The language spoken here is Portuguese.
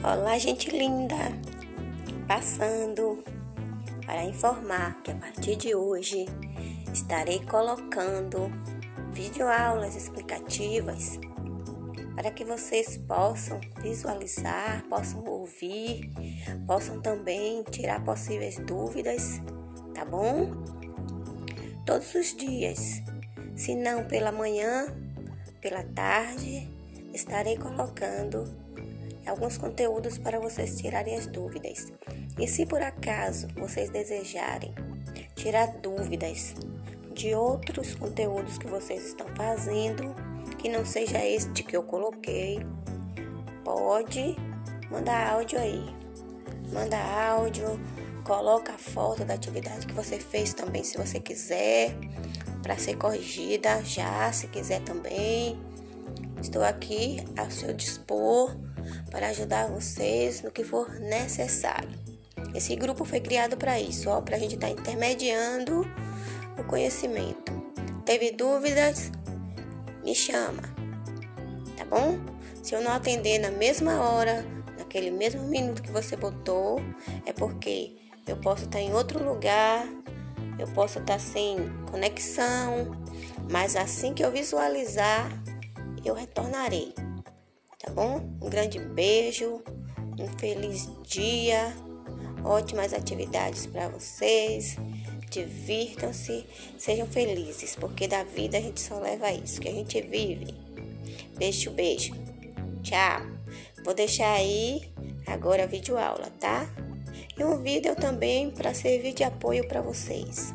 Olá, gente linda! Passando para informar que a partir de hoje estarei colocando videoaulas explicativas para que vocês possam visualizar, possam ouvir, possam também tirar possíveis dúvidas, tá bom? Todos os dias, se não pela manhã, pela tarde, estarei colocando alguns conteúdos para vocês tirarem as dúvidas. E se por acaso vocês desejarem tirar dúvidas de outros conteúdos que vocês estão fazendo, que não seja este que eu coloquei, pode mandar áudio aí. Manda áudio, coloca a foto da atividade que você fez também, se você quiser, para ser corrigida já, se quiser também. Estou aqui ao seu dispor para ajudar vocês no que for necessário. Esse grupo foi criado para isso, para a gente estar tá intermediando o conhecimento. Teve dúvidas? Me chama, tá bom? Se eu não atender na mesma hora, naquele mesmo minuto que você botou, é porque eu posso estar tá em outro lugar, eu posso estar tá sem conexão, mas assim que eu visualizar, eu retornarei tá bom? Um grande beijo, um feliz dia, ótimas atividades para vocês. Divirtam-se, sejam felizes, porque da vida a gente só leva isso que a gente vive. Beijo, beijo. Tchau. Vou deixar aí agora a videoaula, tá? E um vídeo também para servir de apoio para vocês.